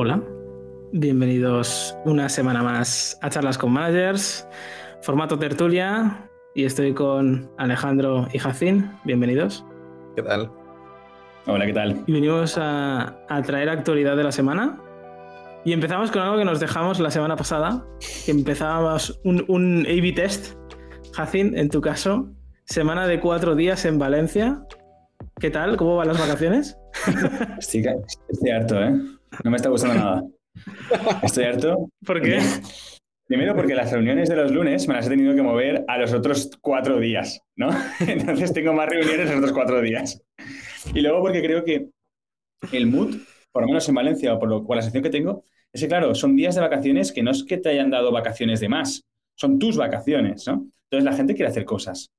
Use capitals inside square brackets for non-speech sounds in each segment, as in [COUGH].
Hola, bienvenidos una semana más a Charlas con Managers, formato tertulia, y estoy con Alejandro y Jacín. Bienvenidos. ¿Qué tal? Hola, ¿qué tal? Y venimos a, traer actualidad de la semana. Y empezamos con algo que nos dejamos la semana pasada, que empezábamos un, un A-B test. Jacín, en tu caso, semana de cuatro días en Valencia. ¿Qué tal? ¿Cómo van las vacaciones? [LAUGHS] Estoy, estoy harto, ¿eh? No me está gustando nada. [LAUGHS] Estoy harto. ¿Por qué? Primero porque las reuniones de los lunes me las he tenido que mover a los otros cuatro días, ¿no? [LAUGHS] Entonces tengo más reuniones los otros cuatro días. Y luego porque creo que el mood, por lo menos en Valencia o por, lo, la sensación que tengo, es que, claro, son días de vacaciones que no es que te hayan dado vacaciones de más, son tus vacaciones, ¿no? Entonces la gente quiere hacer cosas.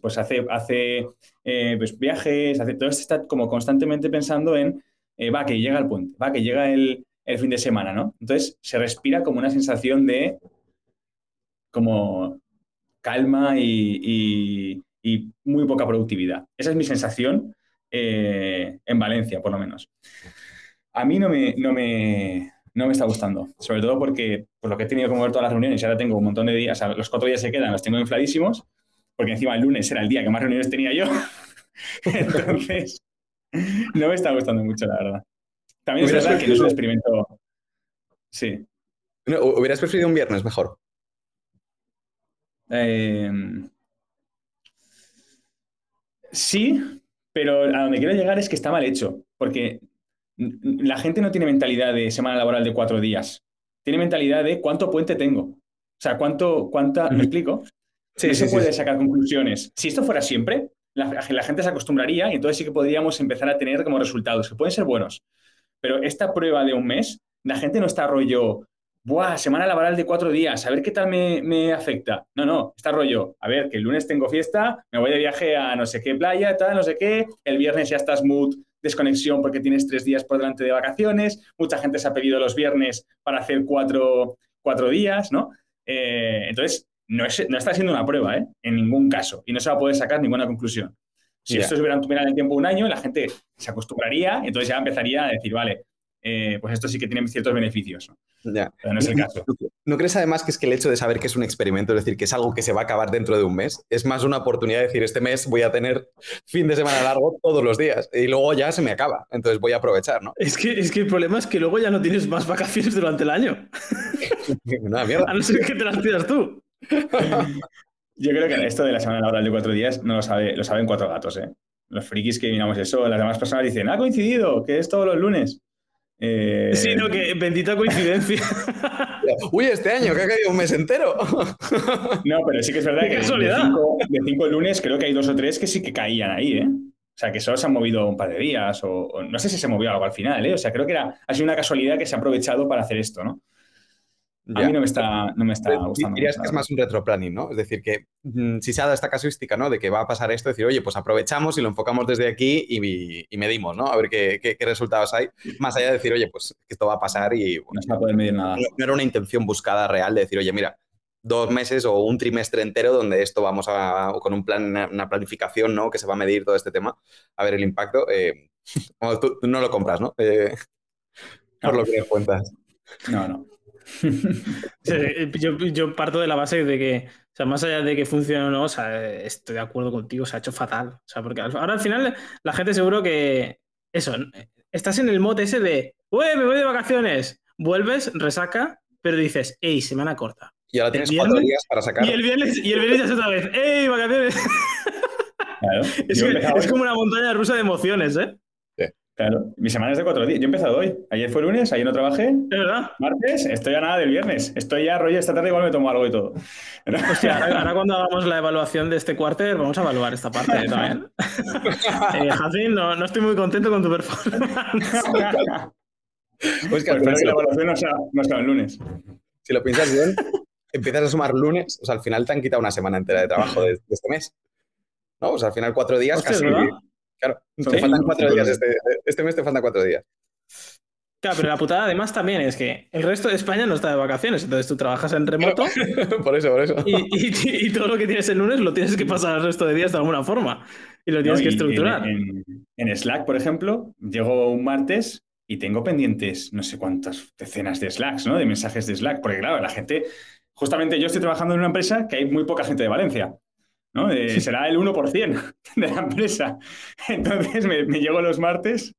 Pues hace, hace eh, pues viajes, hace, todo esto está como constantemente pensando en eh, va, que llega el puente, va, que llega el, fin de semana, ¿no? Entonces se respira como una sensación de como calma y, muy poca productividad. Esa es mi sensación eh, en Valencia, por lo menos. A mí no me, no me, no me está gustando, sobre todo porque por lo que he tenido que mover todas las reuniones y ahora tengo un montón de días, los cuatro días se quedan, los tengo infladísimos, porque encima el lunes era el día que más reuniones tenía yo. [LAUGHS] Entonces, no me está gustando mucho, la verdad. También es verdad que no es un experimento. Sí. ¿Hubieras preferido un viernes mejor? Em, sí, pero a donde quiero llegar es que está mal hecho, porque la gente no tiene mentalidad de semana laboral de cuatro días, tiene mentalidad de cuánto puente tengo. O sea, cuánto, cuánta, ¿me explico? Sí, no se puede sacar conclusiones. Si esto fuera siempre, la, gente se acostumbraría y entonces sí que podríamos empezar a tener como resultados que pueden ser buenos. Pero esta prueba de un mes, la gente no está rollo, ¡buah! Semana laboral de cuatro días, a ver qué tal me, afecta. No, no, está rollo, a ver, que el lunes tengo fiesta, me voy de viaje a no sé qué playa, tal, no sé qué, el viernes ya estás mood, desconexión porque tienes tres días por delante de vacaciones, mucha gente se ha pedido los viernes para hacer cuatro, días, ¿no? Eh, entonces, no, está siendo una prueba, ¿eh? En ningún caso. Y no se va a poder sacar ninguna conclusión. Si esto se hubiera en el tiempo un año, la gente se acostumbraría y entonces ya empezaría a decir, vale, eh, pues esto sí que tiene ciertos beneficios. Ya. Pero no es el caso. ¿No crees además que es que el hecho de saber que es un experimento, es decir, que es algo que se va a acabar dentro de un mes, es más una oportunidad de decir, este mes voy a tener fin de semana largo todos los días y luego ya se me acaba, entonces voy a aprovechar, ¿no? Es que, es que el problema es que luego ya no tienes más vacaciones durante el año. [LAUGHS] Nada, mierda. A no ser que te las pidas tú. [LAUGHS] Yo creo que esto de la semana laboral de cuatro días no lo, sabe, lo saben cuatro gatos, ¿eh? Los frikis que miramos eso, las demás personas dicen, ha coincidido, que es todos los lunes. Eh... Sí, no, que bendita coincidencia. [LAUGHS] Uy, este año que ha caído un mes entero. [LAUGHS] no, pero sí que es verdad que de cinco, de cinco, lunes creo que hay dos o tres que sí que caían ahí, ¿eh? O sea, que solo se han movido un par de días, o, no sé si se movió algo al final, ¿eh? O sea, creo que era, ha sido una casualidad que se ha aprovechado para hacer esto, ¿no? A mí no me está, no me está gustando. Dirías que es más un retroplanning, ¿no? Es decir, que mm, si se ha dado esta casuística, ¿no? De que va a pasar esto, decir, oye, pues aprovechamos y lo enfocamos desde aquí y, medimos, ¿no? A ver qué, resultados hay. Más allá de decir, oye, pues esto va a pasar y... no se va a poder medir nada. No era una intención buscada real de decir, oye, mira, dos meses o un trimestre entero donde esto vamos a, con un plan, una planificación, ¿no? Que se va a medir todo este tema, a ver el impacto. Eh, [LAUGHS] tú, no lo compras, ¿no? Eh, por lo que cuentas. No, no. [LAUGHS] yo, parto de la base de que, o sea, más allá de que funcione o no, o sea, estoy de acuerdo contigo, se ha hecho fatal. O sea, porque ahora al final la gente seguro que, eso, estás en el mote ese de, ¡Uy, me voy de vacaciones! Vuelves, resaca, pero dices, ¡ey, semana corta! Y ahora tienes cuatro días para sacar. Y el viernes, y el viernes ya es otra vez, ¡ey, vacaciones! [LAUGHS] es como una montaña rusa de emociones, ¿eh? Claro, mi semana es de cuatro días. Yo he empezado hoy. Ayer fue lunes, ayer no trabajé. ¿Es verdad? Martes, estoy a nada del viernes. Estoy ya rollo esta tarde igual me tomo algo y todo. Hostia, ahora, cuando [LAUGHS] hagamos la evaluación de este cuarter, vamos a evaluar esta parte [LAUGHS] también. [LAUGHS] eh, no, no, estoy muy contento con tu performance. pues que, al final la evaluación no sea, no sea el lunes. Si lo piensas bien, empiezas a sumar lunes, o sea, al final te han quitado una semana entera de trabajo de, este mes. ¿No? O sea, al final cuatro días casi. Claro, te faltan cuatro días. Este, este, mes te faltan cuatro días. Claro, pero la putada además también es que el resto de España no está de vacaciones, entonces tú trabajas en remoto. [LAUGHS] por eso, por eso. Y, todo lo que tienes el lunes lo tienes que pasar el resto de días de alguna forma. Y lo tienes que estructurar. En, Slack, por ejemplo, llego un martes y tengo pendientes no sé cuántas decenas de Slacks, ¿no? De mensajes de Slack, porque claro, la gente, justamente yo estoy trabajando en una empresa que hay muy poca gente de Valencia, ¿no? Eh, será el 1% de la empresa. [LAUGHS] Entonces me, llego los martes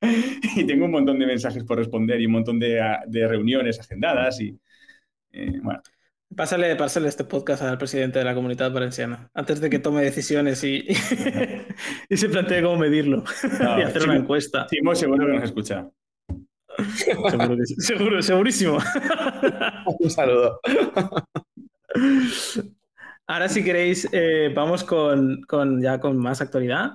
y tengo un montón de mensajes por responder y un montón de, reuniones agendadas y, eh, bueno. Pásale, pásale, este podcast al presidente de la comunidad valenciana, antes de que tome decisiones y, [LAUGHS] y se plantee cómo medirlo [LAUGHS] y hacer una encuesta. Timo seguro que nos escucha. Seguro, que sí. seguro segurísimo. Un saludo. Ahora, si queréis, eh, vamos con, con, ya con más actualidad.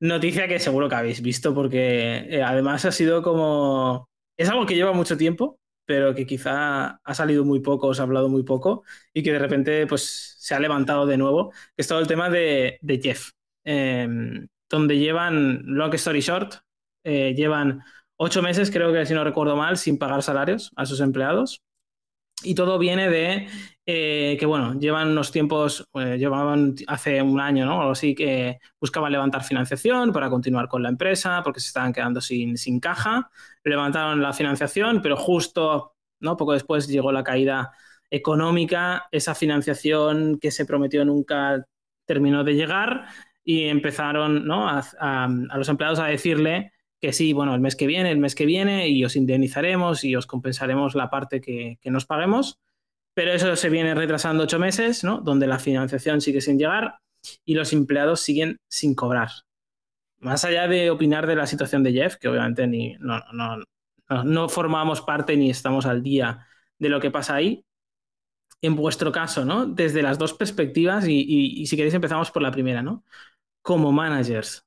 Noticia que seguro que habéis visto, porque eh, además ha sido como. Es algo que lleva mucho tiempo, pero que quizá ha salido muy poco, se ha hablado muy poco y que de repente pues, se ha levantado de nuevo, es todo el tema de, Jeff, em, donde llevan, long story short, eh, llevan ocho meses, creo que si no recuerdo mal, sin pagar salarios a sus empleados. Y todo viene de eh, que, bueno, llevan unos tiempos, eh, llevaban hace un año, ¿no? Algo así, que buscaban levantar financiación para continuar con la empresa porque se estaban quedando sin, sin caja. Levantaron la financiación, pero justo, ¿no? Poco después llegó la caída económica. Esa financiación que se prometió nunca terminó de llegar y empezaron, ¿no? A, a los empleados a decirle que sí, bueno, el mes que viene, el mes que viene, y os indemnizaremos y os compensaremos la parte que, nos paguemos. Pero eso se viene retrasando ocho meses, ¿no? Donde la financiación sigue sin llegar y los empleados siguen sin cobrar. Más allá de opinar de la situación de Jeff, que obviamente ni, no, no, formamos parte ni estamos al día de lo que pasa ahí, en vuestro caso, ¿no? Desde las dos perspectivas, y, y si queréis empezamos por la primera, ¿no? Como managers,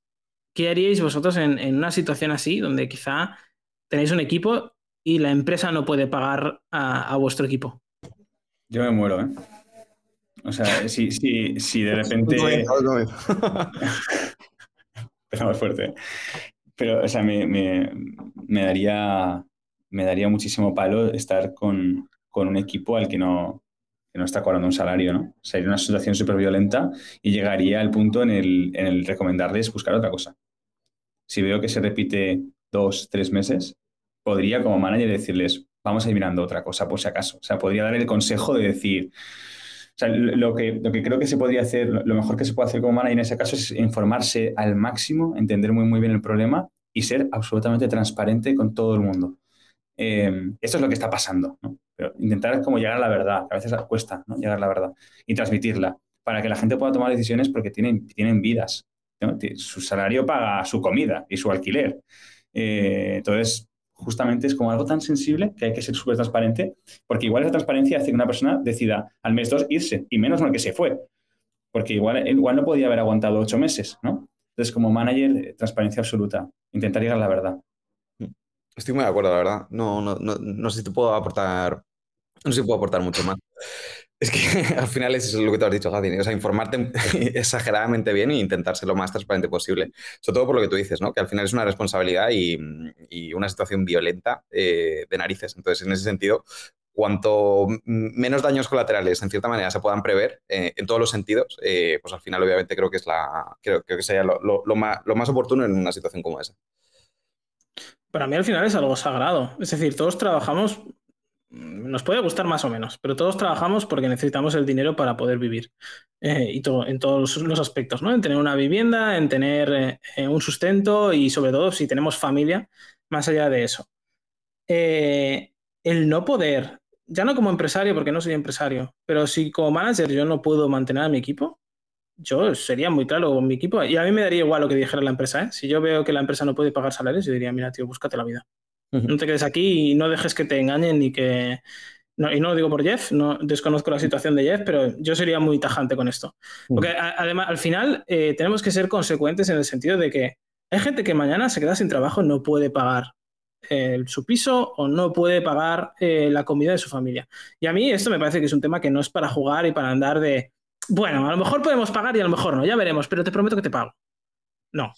¿Qué haríais vosotros en, una situación así, donde quizá tenéis un equipo y la empresa no puede pagar a, vuestro equipo? Yo me muero, ¿eh? O sea, [LAUGHS] si, si, de repente. [LAUGHS] Empezamos fuerte. Pero, o sea, me, daría, me daría muchísimo palo estar con, un equipo al que no, no está cobrando un salario, ¿no? Sería una situación súper violenta y llegaría al punto en el, en el recomendarles buscar otra cosa si veo que se repite dos, tres meses, podría como manager decirles, vamos a ir mirando otra cosa por si acaso. O sea, podría dar el consejo de decir, o sea, lo que, lo que creo que se podría hacer, lo mejor que se puede hacer como manager en ese caso es informarse al máximo, entender muy, muy bien el problema y ser absolutamente transparente con todo el mundo. Eh, esto es lo que está pasando, ¿no? Pero intentar como llegar a la verdad, a veces cuesta ¿no? llegar a la verdad y transmitirla para que la gente pueda tomar decisiones porque tienen, tienen vidas su salario paga su comida y su alquiler. Eh, entonces, justamente es como algo tan sensible que hay que ser súper transparente, porque igual esa transparencia hace que una persona decida al mes dos irse, y menos mal que se fue, porque igual, igual no podía haber aguantado ocho meses, ¿no? Entonces, como manager, eh, transparencia absoluta, intentar llegar a la verdad. Estoy muy de acuerdo, la verdad. No, no, no, no sé si te puedo aportar, no sé si puedo aportar mucho más. Es que [LAUGHS] al final es lo que tú has dicho, Gaby. O sea, informarte [LAUGHS] exageradamente bien e intentar ser lo más transparente posible. Sobre todo por lo que tú dices, ¿no? Que al final es una responsabilidad y, una situación violenta eh, de narices. Entonces, en ese sentido, cuanto menos daños colaterales, en cierta manera, se puedan prever eh, en todos los sentidos, eh, pues al final, obviamente, creo que es la creo, que sería lo más oportuno en una situación como esa. Para mí al final es algo sagrado. Es decir, todos trabajamos nos puede gustar más o menos, pero todos trabajamos porque necesitamos el dinero para poder vivir. Eh, y todo, en todos los aspectos, ¿no? En tener una vivienda, en tener eh, eh, un sustento y sobre todo si tenemos familia, más allá de eso. el no poder, ya no como empresario, porque no soy empresario, pero si como manager yo no puedo mantener a mi equipo, yo sería muy claro con mi equipo y a mí me daría igual lo que dijera la empresa. Si yo veo que la empresa no puede pagar salarios, yo diría, mira, tío, búscate la vida. No te quedes aquí y no dejes que te engañen ni que... y no lo digo por Jeff, no desconozco la situación de Jeff, pero yo sería muy tajante con esto. Porque además, al final, eh, tenemos que ser consecuentes en el sentido de que hay gente que mañana se queda sin trabajo, no puede pagar eh, su piso o no puede pagar eh, la comida de su familia. Y a mí esto me parece que es un tema que no es para jugar y para andar de, bueno, a lo mejor podemos pagar y a lo mejor no, ya veremos, pero te prometo que te pago. No,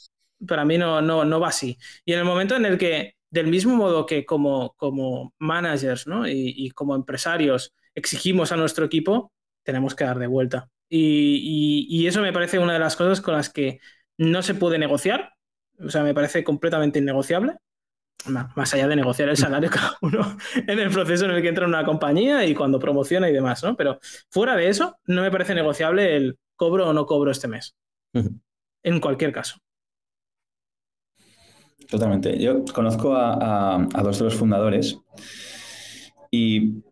para mí no, no, no va así. Y en el momento en el que del mismo modo que como, como managers ¿no? y, como empresarios exigimos a nuestro equipo, tenemos que dar de vuelta. Y, eso me parece una de las cosas con las que no se puede negociar, o sea, me parece completamente innegociable. más allá de negociar el salario [LAUGHS] cada uno en el proceso en el que entra en una compañía y cuando promociona y demás, ¿no? Pero fuera de eso, no me parece negociable el cobro o no cobro este mes. En cualquier caso. Totalmente. Yo conozco a, dos de los fundadores y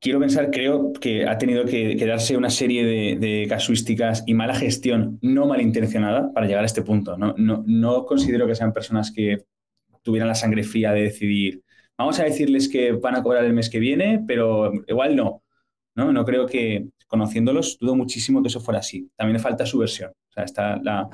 quiero pensar, creo que ha tenido que, darse una serie de, casuísticas y mala gestión no malintencionada para llegar a este punto. No, no, no considero que sean personas que tuvieran la sangre fría de decidir, vamos a decirles que van a cobrar el mes que viene, pero igual no. No, no creo que, conociéndolos, dudo muchísimo que eso fuera así. También le falta su versión. O sea, está la,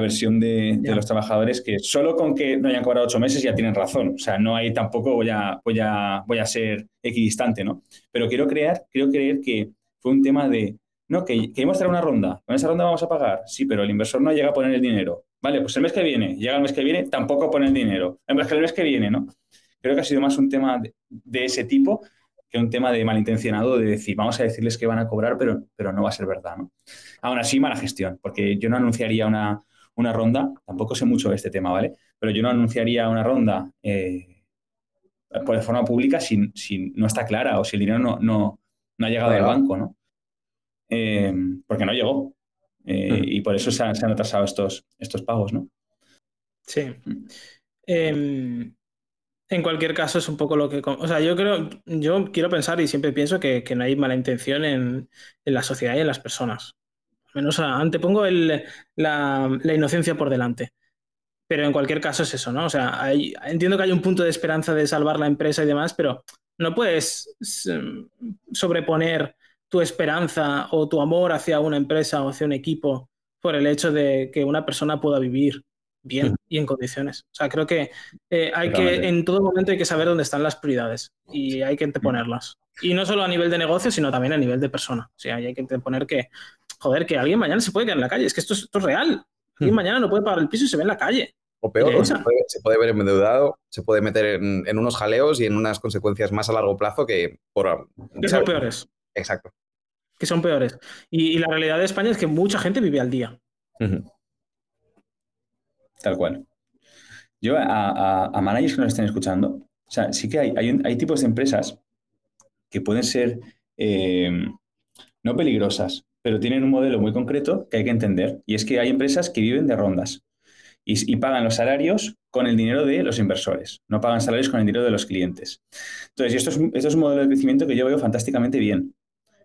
versión de, los trabajadores que solo con que no hayan cobrado ocho meses ya tienen razón. O sea, no hay tampoco voy a, voy a, voy a ser equidistante, ¿no? Pero quiero creer, quiero creer que fue un tema de, no, que queremos hacer una ronda. Con esa ronda vamos a pagar. Sí, pero el inversor no llega a poner el dinero. Vale, pues el mes que viene, llega el mes que viene, tampoco pone el dinero. El mes que, el mes que viene, ¿no? Creo que ha sido más un tema de, ese tipo que un tema de malintencionado de decir, vamos a decirles que van a cobrar, pero, pero no va a ser verdad, ¿no? Aún así, mala gestión, porque yo no anunciaría una, ronda, tampoco sé mucho de este tema, ¿vale? Pero yo no anunciaría una ronda eh, de forma pública si, no está clara o si el dinero no, no, ha llegado al banco, ¿no? Eh, porque no llegó. Eh, y por eso se han, atrasado estos, estos pagos, ¿no? Sí. Mm. En cualquier caso, es un poco lo que. O sea, yo creo, yo quiero pensar y siempre pienso que, no hay mala intención en, la sociedad y en las personas. Al menos antepongo el, la, inocencia por delante. Pero en cualquier caso es eso, ¿no? O sea, entiendo que hay un punto de esperanza de salvar la empresa y demás, pero no puedes sobreponer tu esperanza o tu amor hacia una empresa o hacia un equipo por el hecho de que una persona pueda vivir bien. [LAUGHS] y en condiciones. O sea, creo que eh, hay que, en todo momento hay que saber dónde están las prioridades y hay que anteponerlas. Y no solo a nivel de negocio, sino también a nivel de persona. O sea, hay que anteponer que, joder, que alguien mañana se puede quedar en la calle. Es que esto es, real. Alguien mm. mañana no puede pagar el piso y se ve en la calle. O peor, se puede, ver endeudado, se puede meter en, unos jaleos y en unas consecuencias más a largo plazo que por... Que son peores. Exacto que son peores. Y, la realidad de España es que mucha gente vive al día. Tal cual. Yo a, managers que nos estén escuchando, o sea, sí que hay, hay, tipos de empresas que pueden ser eh, no peligrosas, pero tienen un modelo muy concreto que hay que entender. Y es que hay empresas que viven de rondas y, pagan los salarios con el dinero de los inversores, no pagan salarios con el dinero de los clientes. Entonces, esto es, esto es un modelo de crecimiento que yo veo fantásticamente bien.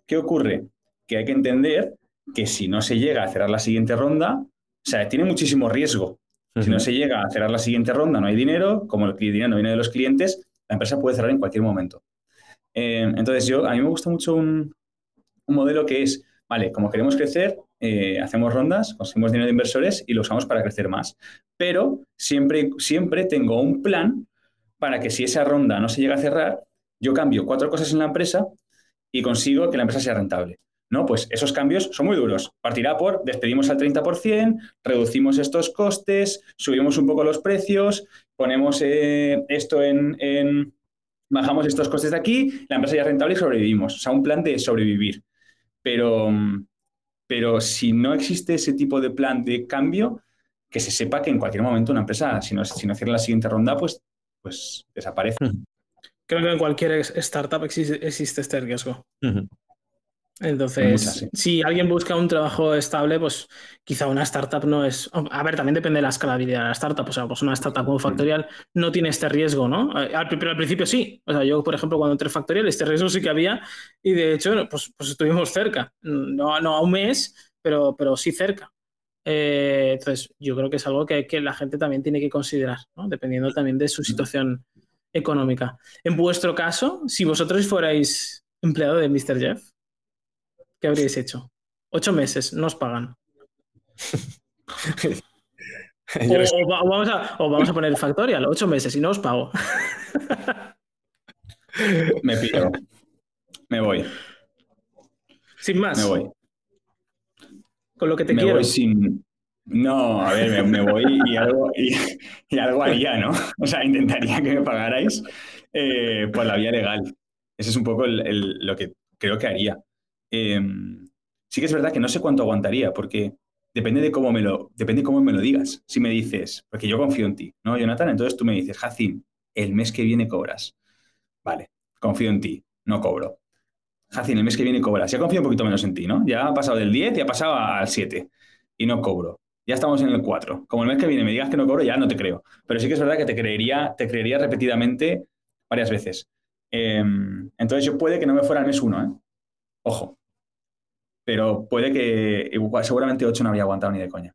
¿Qué ocurre? Que hay que entender que si no se llega a cerrar la siguiente ronda, o sea, tiene muchísimo riesgo. Si no se llega a cerrar la siguiente ronda, no hay dinero, como el dinero no viene de los clientes, la empresa puede cerrar en cualquier momento. Eh, entonces, yo, a mí me gusta mucho un, modelo que es, vale, como queremos crecer, eh, hacemos rondas, conseguimos dinero de inversores y lo usamos para crecer más. Pero siempre, siempre tengo un plan para que si esa ronda no se llega a cerrar, yo cambio cuatro cosas en la empresa y consigo que la empresa sea rentable. ¿No? Pues esos cambios son muy duros. Partirá por despedimos al 30%, reducimos estos costes, subimos un poco los precios, ponemos eh, esto en, bajamos estos costes de aquí, la empresa ya es rentable y sobrevivimos. O sea, un plan de sobrevivir. Pero, pero si no existe ese tipo de plan de cambio, que se sepa que en cualquier momento una empresa, si no, si no cierra la siguiente ronda, pues, pues desaparece. Creo que en cualquier startup existe, este riesgo. Entonces, si alguien busca un trabajo estable, pues quizá una startup no es. A ver, también depende de la escalabilidad de la startup. O sea, pues una startup como Factorial no tiene este riesgo, ¿no? Eh, pero al principio sí. O sea, yo, por ejemplo, cuando entré Factorial, este riesgo sí que había y de hecho, pues, pues estuvimos cerca. No, no a un mes, pero, pero sí cerca. Eh, entonces, yo creo que es algo que, que, la gente también tiene que considerar, ¿no? Dependiendo también de su situación económica. En vuestro caso, si vosotros fuerais empleado de Mr. Jeff, ¿qué habríais hecho? Ocho meses, no os pagan. [LAUGHS] o, vamos a, o, vamos a, poner Factorial, ocho meses y no os pago. [LAUGHS] Me pido. Me voy. Sin más. Me voy. Con lo que te me Voy sin, no, a ver, me, voy y algo, y, algo haría, ¿no? O sea, intentaría que me pagarais eh, por la vía legal. Ese es un poco lo que creo que haría. Em, sí que es verdad que no sé cuánto aguantaría, porque depende de cómo me lo, depende de cómo me lo digas. Si me dices, porque yo confío en ti, ¿no, Jonathan? Entonces tú me dices, Jacin, el mes que viene cobras. Vale, confío en ti, no cobro. Jacin, el mes que viene cobras. Ya confío un poquito menos en ti, ¿no? Ya ha pasado del 10 y ha pasado al 7 y no cobro. Ya estamos en el 4. Como el mes que viene me digas que no cobro, ya no te creo. Pero sí que es verdad que te creería, te creería repetidamente varias veces. Em, entonces yo puede que no me fuera el mes 1, ¿eh? Ojo. Pero puede que seguramente 8 no habría aguantado ni de coña.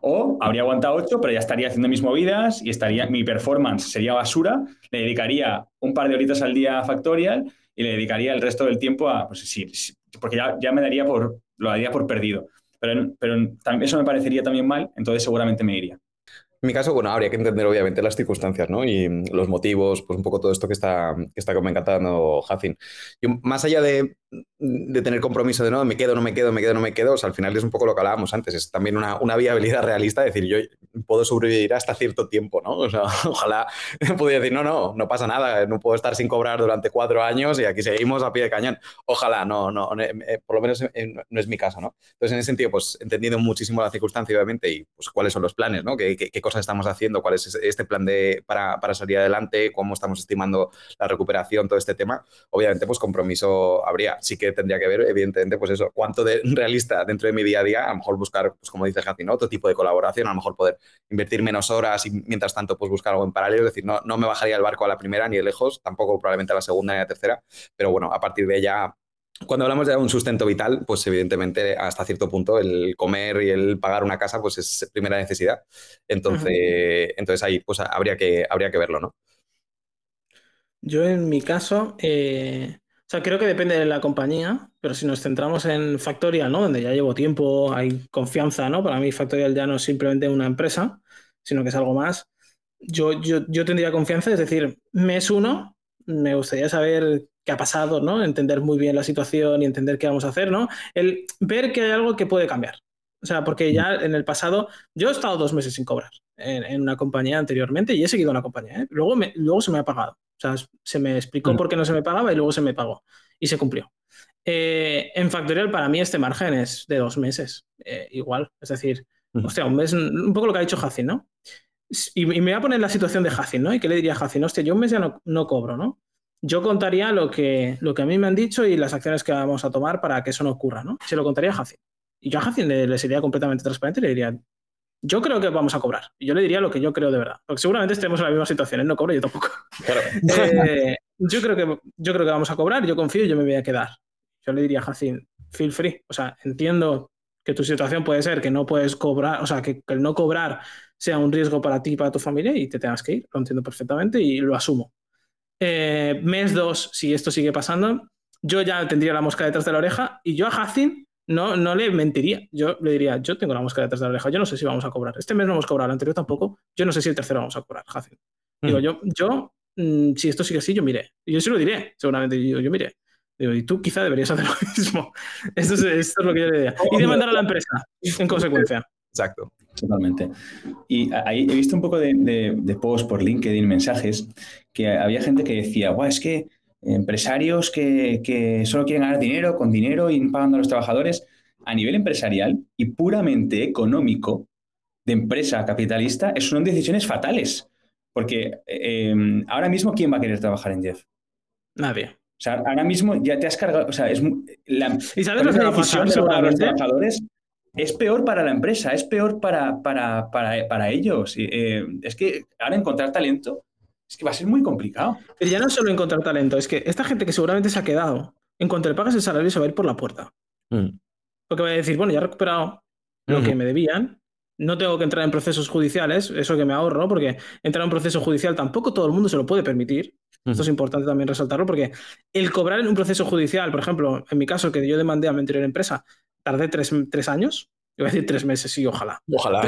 O habría aguantado 8, pero ya estaría haciendo mis movidas y estaría, mi performance sería basura, le dedicaría un par de horitas al día a Factorial y le dedicaría el resto del tiempo a, pues sí, porque ya, ya me daría por, lo daría por perdido. Pero, pero eso me parecería también mal, entonces seguramente me iría. En mi caso, bueno, habría que entender obviamente las circunstancias, ¿no? Y los motivos, pues un poco todo esto que está, que está comentando Jacin. Y más allá de, de, tener compromiso de no, me quedo, no me quedo, me quedo, no me quedo, o sea, al final es un poco lo que hablábamos antes, es también una, una viabilidad realista, decir, yo puedo sobrevivir hasta cierto tiempo, ¿no? O sea, [LAUGHS] ojalá pudiera decir, no, no, no pasa nada, no puedo estar sin cobrar durante cuatro años y aquí seguimos a pie de cañón. Ojalá, no, no, eh, por lo menos no es mi caso, ¿no? Entonces, en ese sentido, pues entendiendo muchísimo la circunstancia, obviamente, y pues cuáles son los planes, ¿no? ¿Qué, qué, cosas estamos haciendo? ¿Cuál es este plan de, para, para salir adelante? ¿Cómo estamos estimando la recuperación? Todo este tema. Obviamente, pues compromiso habría. Sí que tendría que ver, evidentemente, pues eso, cuánto de realista dentro de mi día a día, a lo mejor buscar, pues como dice Jacin, otro tipo de colaboración, a lo mejor poder invertir menos horas y mientras tanto, pues buscar algo en paralelo. Es decir, no, no me bajaría el barco a la primera ni de lejos, tampoco probablemente a la segunda ni a la tercera, pero bueno, a partir de ella cuando hablamos de un sustento vital, pues evidentemente hasta cierto punto el comer y el pagar una casa pues es primera necesidad. Entonces, entonces ahí pues habría que, habría que verlo, ¿no? Yo en mi caso, eh, o sea, creo que depende de la compañía, pero si nos centramos en Factorial, ¿no? Donde ya llevo tiempo, hay confianza, ¿no? Para mí Factorial ya no es simplemente una empresa, sino que es algo más. Yo, yo, yo tendría confianza, es decir, mes uno, me gustaría saber qué ha pasado, ¿no? Entender muy bien la situación y entender qué vamos a hacer, ¿no? El ver que hay algo que puede cambiar. O sea, porque ya en el pasado, yo he estado dos meses sin cobrar en, una compañía anteriormente y he seguido en la compañía. ¿eh? Luego, me, luego se me ha pagado. O sea, se me explicó por qué no se me pagaba y luego se me pagó. Y se cumplió. Eh, en Factorial, para mí, este margen es de dos meses. Eh, igual. Es decir, hostia, un mes, un poco lo que ha dicho Jacin, ¿no? Y, me voy a poner en la situación de Jacin, ¿no? ¿Y qué le diría a Jacin? Hostia, yo un mes ya no, no cobro, ¿no? yo contaría lo que, lo que a mí me han dicho y las acciones que vamos a tomar para que eso no ocurra, ¿no? Se lo contaría a Jacin. Y yo a Jacin le, sería completamente transparente y le diría, yo creo que vamos a cobrar. Yo le diría lo que yo creo de verdad. Porque seguramente estemos en la misma situación. Él no cobra, yo tampoco. Eh, yo, creo que, yo creo que vamos a cobrar, yo confío y yo me voy a quedar. Yo le diría a Jacin, feel free. O sea, entiendo que tu situación puede ser que no puedes cobrar, o sea, que, que el no cobrar sea un riesgo para ti y para tu familia y te tengas que ir. Lo entiendo perfectamente y lo asumo. Eh, mes dos, si esto sigue pasando, yo ya tendría la mosca detrás de la oreja y yo a Hacin no, no le mentiría. Yo le diría, yo tengo la mosca detrás de la oreja, yo no sé si vamos a cobrar. Este mes no hemos cobrado, el anterior tampoco. Yo no sé si el tercero vamos a cobrar, Hacin. Digo, mm. yo, yo mm, si esto sigue así, yo miré. Yo sí lo diré, seguramente. Yo, yo miré. Digo, y tú quizá deberías hacer [LAUGHS] lo mismo. Esto es, esto es lo que yo le diría. Y demandar a la empresa, en consecuencia. Exacto. Totalmente. Y ahí he visto un poco de, de, posts por LinkedIn, mensajes, que había gente que decía, Guau, es que empresarios que, que, solo quieren ganar dinero con dinero y pagando a los trabajadores, a nivel empresarial y puramente económico, de empresa capitalista, son decisiones fatales. Porque em, ahora mismo, ¿quién va a querer trabajar en Jeff? Nadie. O sea, ahora mismo ya te has cargado. O sea, es la, ¿Y sabes lo que a los trabajadores es peor para la empresa, es peor para, para, para, para ellos. Eh, es que ahora encontrar talento es que va a ser muy complicado. Pero ya no solo encontrar talento, es que esta gente que seguramente se ha quedado, en cuanto le pagas el salario, se va a ir por la puerta. Mm. Porque va a decir, bueno, ya he recuperado lo que me debían, no tengo que entrar en procesos judiciales, eso que me ahorro, porque entrar en un proceso judicial tampoco todo el mundo se lo puede permitir. Esto es importante también resaltarlo, porque el cobrar en un proceso judicial, por ejemplo, en mi caso, que yo demandé a mi anterior empresa, tardé tres, tres años, iba a decir tres meses, sí, ojalá. Ojalá.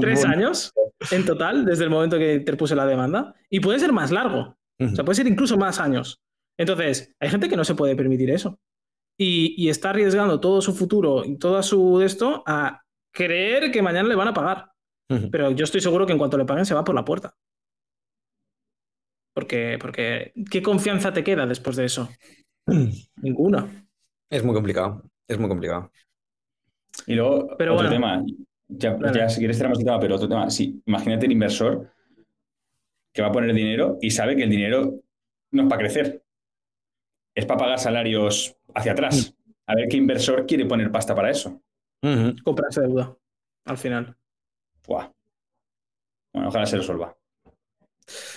Tres, [LAUGHS] años en total, desde el momento que interpuse la demanda, y puede ser más largo, o sea, puede ser incluso más años. Entonces, hay gente que no se puede permitir eso. Y, y está arriesgando todo su futuro y todo su esto a creer que mañana le van a pagar. Pero yo estoy seguro que en cuanto le paguen se va por la puerta. Porque, porque ¿qué confianza te queda después de eso? Ninguna. Es muy complicado. Es muy complicado. Y luego, Pero otro bueno. tema, ya, si quieres tenemos el tema, pero otro tema, sí, imagínate el inversor que va a poner dinero y sabe que el dinero no es para crecer, es para pagar salarios hacia atrás. A ver qué inversor quiere poner pasta para eso. Ujú. Comprarse deuda, al final. Buah. Bueno, ojalá se resuelva.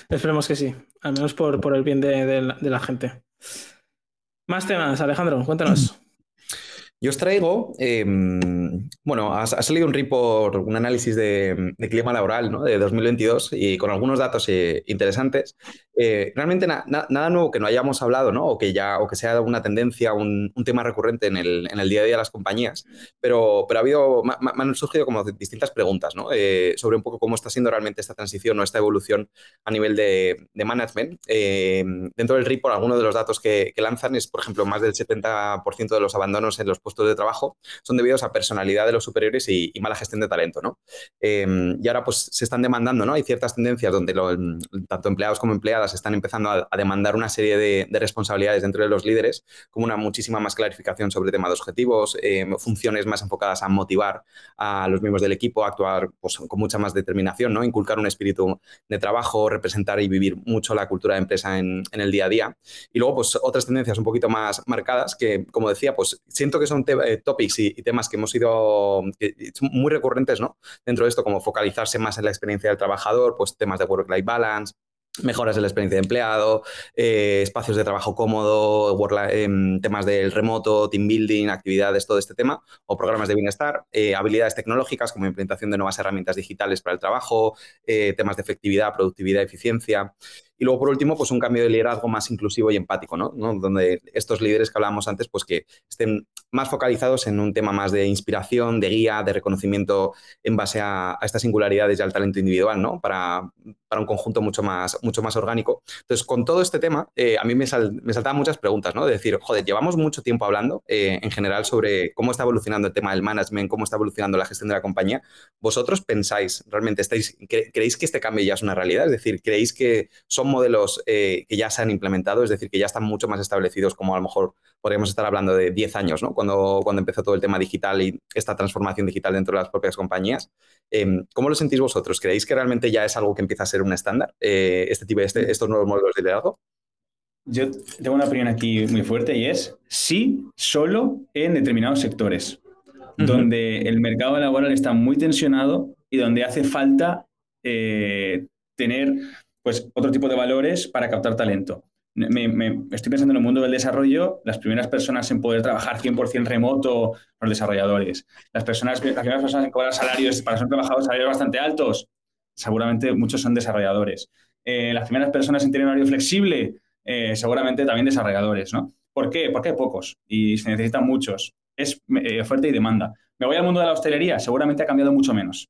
Esperemos que sí, al menos por, por el bien de, de la, de la gente. Más temas, Alejandro, cuéntanos. Yo os traigo, eh, bueno, ha, salido un report, un análisis de, de clima laboral ¿no? de 2022 y con algunos datos eh, interesantes. Eh, realmente na- na- nada nuevo que no hayamos hablado, ¿no? O que ya, o que sea una tendencia, un, un tema recurrente en el, en el día a día de las compañías. Pero, pero ha habido, me han surgido como distintas preguntas, ¿no? Eh, sobre un poco cómo está siendo realmente esta transición o esta evolución a nivel de, de management. Eh, dentro del report, algunos de los datos que, que lanzan es, por ejemplo, más del 70% de los abandonos en los puestos de trabajo son debidos a personalidad de los superiores y, mala gestión de talento, ¿no? Eh, y ahora pues se están demandando, ¿no? Hay ciertas tendencias donde tanto empleados como empleadas están empezando a, demandar una serie de, de responsabilidades dentro de los líderes, como una muchísima más clarificación sobre temas de objetivos, eh, funciones más enfocadas a motivar a los miembros del equipo a actuar pues, con mucha más determinación, ¿no? Inculcar un espíritu de trabajo, representar y vivir mucho la cultura de empresa en, en el día a día. Y luego, pues otras tendencias un poquito más marcadas que, como decía, pues siento que son eh, topics y, temas que hemos ido muy recurrentes, ¿no? Dentro de esto, como focalizarse más en la experiencia del trabajador, pues temas de work-life balance, mejoras de la experiencia de empleado, eh, espacios de trabajo cómodo, em, temas del remoto, team building, actividades, todo este tema, o programas de bienestar, eh, habilidades tecnológicas como implementación de nuevas herramientas digitales para el trabajo, eh, temas de efectividad, productividad, eficiencia. Y luego, por último, pues un cambio de liderazgo más inclusivo y empático, ¿no? Donde estos líderes que hablábamos antes, pues que estén más focalizados en un tema más de inspiración, de guía, de reconocimiento en base a, estas singularidades y al talento individual, ¿no? Para, para un conjunto mucho más, mucho más orgánico. Entonces, con todo este tema, eh, a mí me, sal- me saltaban muchas preguntas, ¿no? De decir, joder, llevamos mucho tiempo hablando eh, en general sobre cómo está evolucionando el tema del management, cómo está evolucionando la gestión de la compañía. ¿Vosotros pensáis, realmente estáis, cre- creéis que este cambio ya es una realidad? Es decir, ¿creéis que son modelos eh, que ya se han implementado? Es decir, que ya están mucho más establecidos como a lo mejor podríamos estar hablando de 10 años, ¿no? Cuando, cuando empezó todo el tema digital y esta transformación digital dentro de las propias compañías. Eh, ¿Cómo lo sentís vosotros? ¿Creéis que realmente ya es algo que empieza a ser un estándar, eh, este tipo, este- estos nuevos modelos de liderazgo? Yo tengo una opinión aquí muy fuerte y es sí, solo en determinados sectores, donde el mercado laboral está muy tensionado y donde hace falta eh, tener pues, otro tipo de valores para captar talento. Me, estoy pensando en el mundo del desarrollo, las primeras personas en poder trabajar 100% remoto, los desarrolladores. Las, personas, las primeras personas en cobrar salarios para ser trabajadores salarios bastante altos, seguramente muchos son desarrolladores. Eh, las primeras personas en tener horario flexible, eh, seguramente también desarrolladores, ¿no? ¿Por qué? Porque hay pocos y se necesitan muchos. Es eh, oferta y demanda. Me voy al mundo de la hostelería, seguramente ha cambiado mucho menos.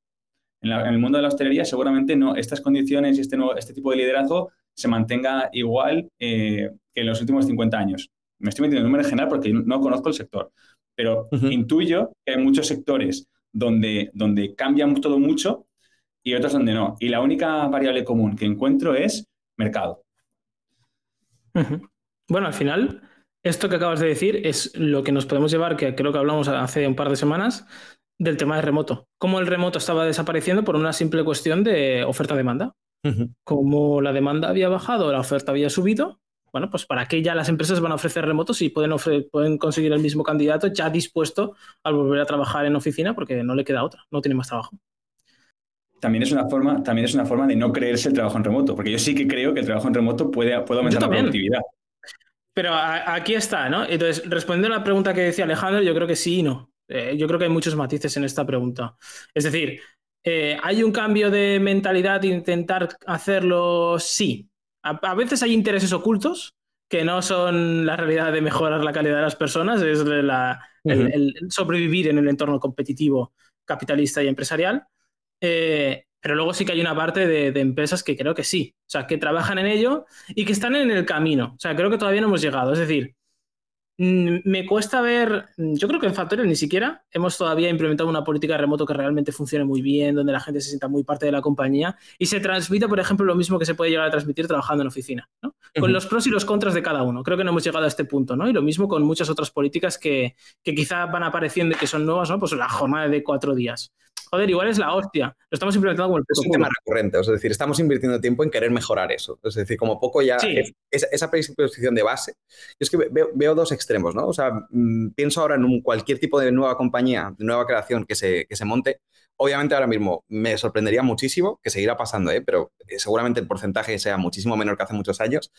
En, la- en el mundo de la hostelería, seguramente no, estas condiciones y este, nuevo- este tipo de liderazgo se mantenga igual eh, que en los últimos 50 años. Me estoy metiendo en número general porque no, no conozco el sector, pero intuyo que hay muchos sectores donde, donde cambia todo mucho y otros donde no. Y la única variable común que encuentro es mercado. Bueno, al final, esto que acabas de decir es lo que nos podemos llevar, que creo que hablamos hace un par de semanas, del tema de remoto. Cómo el remoto estaba desapareciendo por una simple cuestión de oferta-demanda. Como la demanda había bajado, la oferta había subido. Bueno, pues ¿para qué ya las empresas van a ofrecer remotos si pueden, pueden conseguir el mismo candidato ya dispuesto a volver a trabajar en oficina porque no le queda otra, no tiene más trabajo? También es una forma, también es una forma de no creerse el trabajo en remoto, porque yo sí que creo que el trabajo en remoto puede, puede aumentar la productividad. Pero a- aquí está, ¿no? Entonces, respondiendo a la pregunta que decía Alejandro, yo creo que sí y no. Eh, yo creo que hay muchos matices en esta pregunta. Es decir, eh, ¿hay un cambio de mentalidad de intentar hacerlo? Sí. A, a veces hay intereses ocultos que no son la realidad de mejorar la calidad de las personas, es la- el, Ujú. el sobrevivir en el entorno competitivo capitalista y empresarial. Eh, pero luego sí que hay una parte de, de empresas que creo que sí, o sea, que trabajan en ello y que están en el camino. O sea, creo que todavía no hemos llegado. Es decir, me cuesta ver, mm, yo creo que en Factorial ni siquiera hemos todavía implementado una política de remoto que realmente funcione muy bien, donde la gente se sienta muy parte de la compañía y se transmite, por ejemplo, lo mismo que se puede llegar a transmitir trabajando en oficina, ¿no? con los pros y los contras de cada uno. Creo que no hemos llegado a este punto, ¿no? Y lo mismo con muchas otras políticas que, que quizá van apareciendo y que son nuevas, ¿no? Pues la jornada de cuatro días joder, igual es la hostia. Lo estamos implementando como el Es un tema recurrente, es decir, estamos invirtiendo tiempo en querer mejorar eso. Es decir, como poco ya esa predisposición de base. Yo es que veo, dos extremos, ¿no? O sea, mm, pienso ahora en cualquier tipo de nueva compañía, de nueva creación que se, que se monte. Obviamente ahora mismo me sorprendería muchísimo que seguirá pasando, ¿eh? pero eh, seguramente el porcentaje sea muchísimo menor que hace muchos años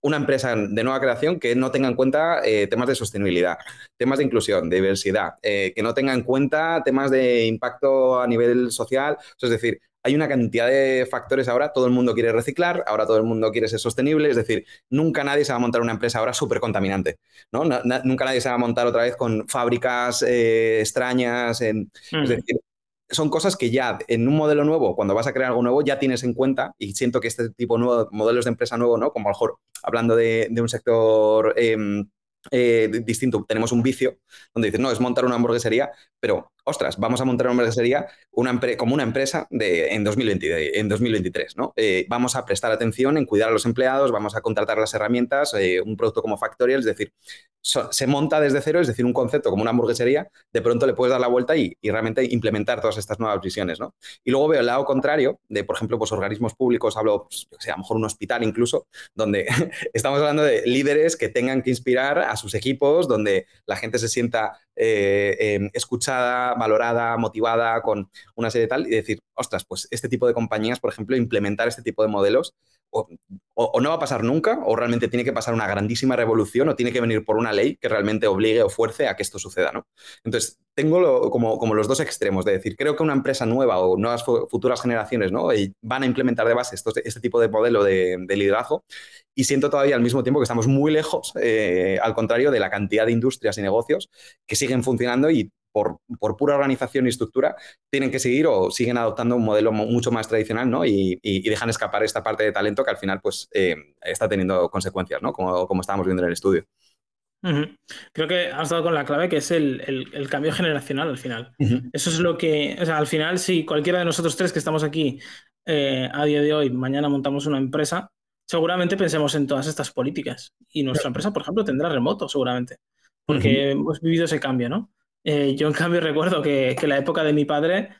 una empresa de nueva creación que no tenga en cuenta eh, temas de sostenibilidad, temas de inclusión, de diversidad, eh, que no tenga en cuenta temas de impacto a nivel social. es decir, hay una cantidad de factores ahora, todo el mundo quiere reciclar, ahora todo el mundo quiere ser sostenible, es decir, nunca nadie se va a montar una empresa ahora súper contaminante, ¿no? nunca nadie se va a montar otra vez con fábricas eh, extrañas, en, es decir, son cosas que ya en un modelo nuevo, cuando vas a crear algo nuevo, ya tienes en cuenta y siento que este tipo de modelos de empresa nuevo, ¿no? Como a lo mejor hablando de, un sector em, eh, distinto, tenemos un vicio donde dices, no, es montar una hamburguesería, pero ostras, vamos a montar una hamburguesería una como una empresa de, en, 2020, en 2023, ¿no? Eh, vamos a prestar atención en cuidar a los empleados, vamos a contratar las herramientas, eh, un producto como Factorial, es decir, se monta desde cero, es decir, un concepto como una hamburguesería, de pronto le puedes dar la vuelta y, realmente implementar todas estas nuevas visiones, ¿no? Y luego veo el lado contrario de, por ejemplo, pues organismos públicos, hablo, pues, a lo mejor un hospital incluso, donde [LAUGHS] estamos hablando de líderes que tengan que inspirar a sus equipos, donde la gente se sienta eh, em, escuchada, valorada, motivada con una serie de tal, y decir, ostras, pues este tipo de compañías, por ejemplo, implementar este tipo de modelos, o, no va a pasar nunca, o realmente tiene que pasar una grandísima revolución, o tiene que venir por una ley que realmente obligue o fuerce a que esto suceda, ¿no? Entonces, tengo como, como, los dos extremos de decir, creo que una empresa nueva o nuevas futuras generaciones ¿no? van a implementar de base este tipo de modelo de, liderazgo y siento todavía al mismo tiempo que estamos muy lejos, eh, al contrario, de la cantidad de industrias y negocios que siguen funcionando y por, por, pura organización y estructura, tienen que seguir o siguen adoptando un modelo mucho más tradicional, ¿no? Y, dejan escapar esta parte de talento que al final, pues, eh, está teniendo consecuencias, ¿no? Como, como estábamos viendo en el estudio. Creo que has dado con la clave que es el, cambio generacional al final. Eso es lo que, o sea, al final, si cualquiera de nosotros tres que estamos aquí eh, a día de hoy, mañana montamos una empresa, seguramente pensemos en todas estas políticas. Y nuestra empresa, por ejemplo, tendrá remoto, seguramente, porque hemos vivido ese cambio, ¿no? Eh, yo, en cambio, recuerdo que, que, la época de mi padre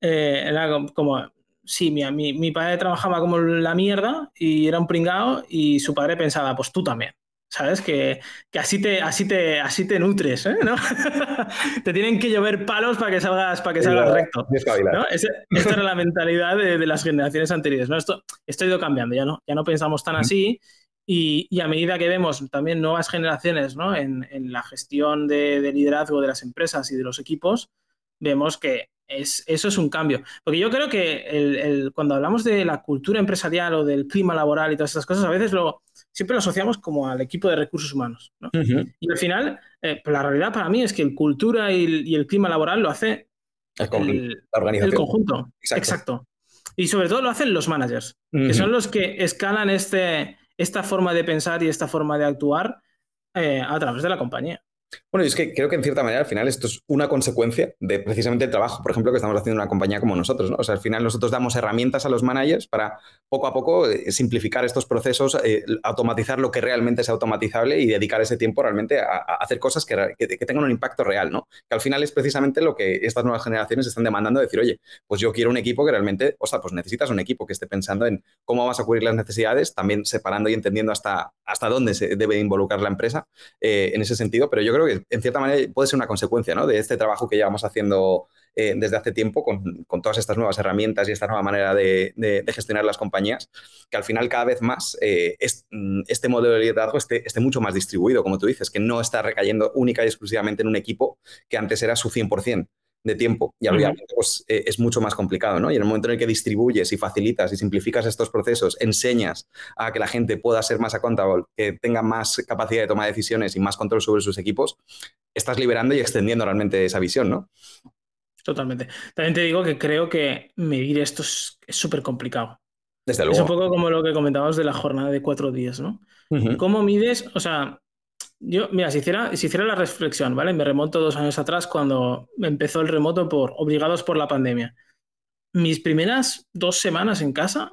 eh, era como, sí, mi, mi, mi, padre trabajaba como la mierda y era un pringao y su padre pensaba, pues tú también. ¿Sabes? Que, así, te, así, te, así te nutres, ¿eh? ¿no? [LAUGHS] te tienen que llover palos para que salgas, para que salgas recto. ¿no? esta era la mentalidad de, las generaciones anteriores. ¿no? Esto, esto ha ido cambiando, ya no, ya no pensamos tan así. Y, a medida que vemos también nuevas generaciones ¿no? en, la gestión de, liderazgo de las empresas y de los equipos, vemos que es, eso es un cambio. Porque yo creo que el, cuando hablamos de la cultura empresarial o del clima laboral y todas estas cosas, a veces lo, siempre lo asociamos como al equipo de recursos humanos. Y al final, eh, la realidad para mí es que el cultura y el, clima laboral lo hace el, conjunto. Exacto. Y sobre todo lo hacen los managers, que son los que escalan este, esta forma de pensar y esta forma de actuar eh, a través de la compañía. Bueno, es que creo que en cierta manera al final esto es una consecuencia de precisamente el trabajo, por ejemplo, que estamos haciendo una compañía como nosotros. ¿no? O sea, al final nosotros damos herramientas a los managers para poco a poco eh, simplificar estos procesos, eh, automatizar lo que realmente es automatizable y dedicar ese tiempo realmente a, hacer cosas que, tengan un impacto real, ¿no? Que al final es precisamente lo que estas nuevas generaciones están demandando, decir, oye, pues yo quiero un equipo que realmente, o sea, pues necesitas un equipo que esté pensando en cómo vas a cubrir las necesidades, también separando y entendiendo hasta, hasta dónde se debe involucrar la empresa eh, en ese sentido, pero yo creo que en cierta manera puede ser una consecuencia ¿no? de este trabajo que llevamos haciendo eh, desde hace tiempo con, todas estas nuevas herramientas y esta nueva manera de, gestionar las compañías, que al final cada vez más eh, mm, este modelo de liderazgo esté, esté, mucho más distribuido, como tú dices, que no está recayendo única y exclusivamente en un equipo que antes era su 100% de tiempo. Y obviamente pues, eh, es mucho más complicado, ¿no? Y en el momento en el que distribuyes y facilitas y simplificas estos procesos, enseñas a que la gente pueda ser más accountable, que tenga más capacidad de toma de decisiones y más control sobre sus equipos, estás liberando y extendiendo realmente esa visión, ¿no? Totalmente. También te digo que creo que medir esto es súper complicado. Desde luego. Es un poco como lo que comentábamos de la jornada de cuatro días, ¿no? ¿Cómo mides? O sea, yo, mira, si hiciera, si hiciera la reflexión, ¿vale? Me remonto dos años atrás cuando empezó el remoto por obligados por la pandemia. Mis primeras dos semanas en casa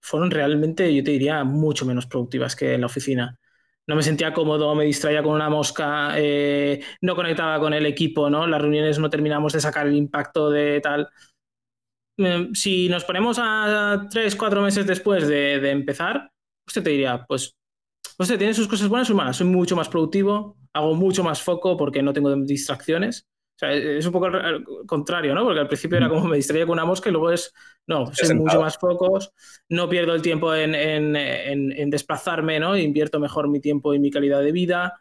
fueron realmente, yo te diría, mucho menos productivas que en la oficina. No me sentía cómodo, me distraía con una mosca, eh, no conectaba con el equipo, ¿no? Las reuniones no terminamos de sacar el impacto de tal. Eh, si nos ponemos a tres, cuatro meses después de, de empezar, usted te diría, pues no sé, tiene sus cosas buenas y malas. Soy mucho más productivo, hago mucho más foco porque no tengo distracciones. O sea, es un poco el contrario, ¿no? Porque al principio era como me distraía con una mosca y luego es, no, soy mucho más focos, no pierdo el tiempo en, en, en, desplazarme, ¿no? Invierto mejor mi tiempo y mi calidad de vida.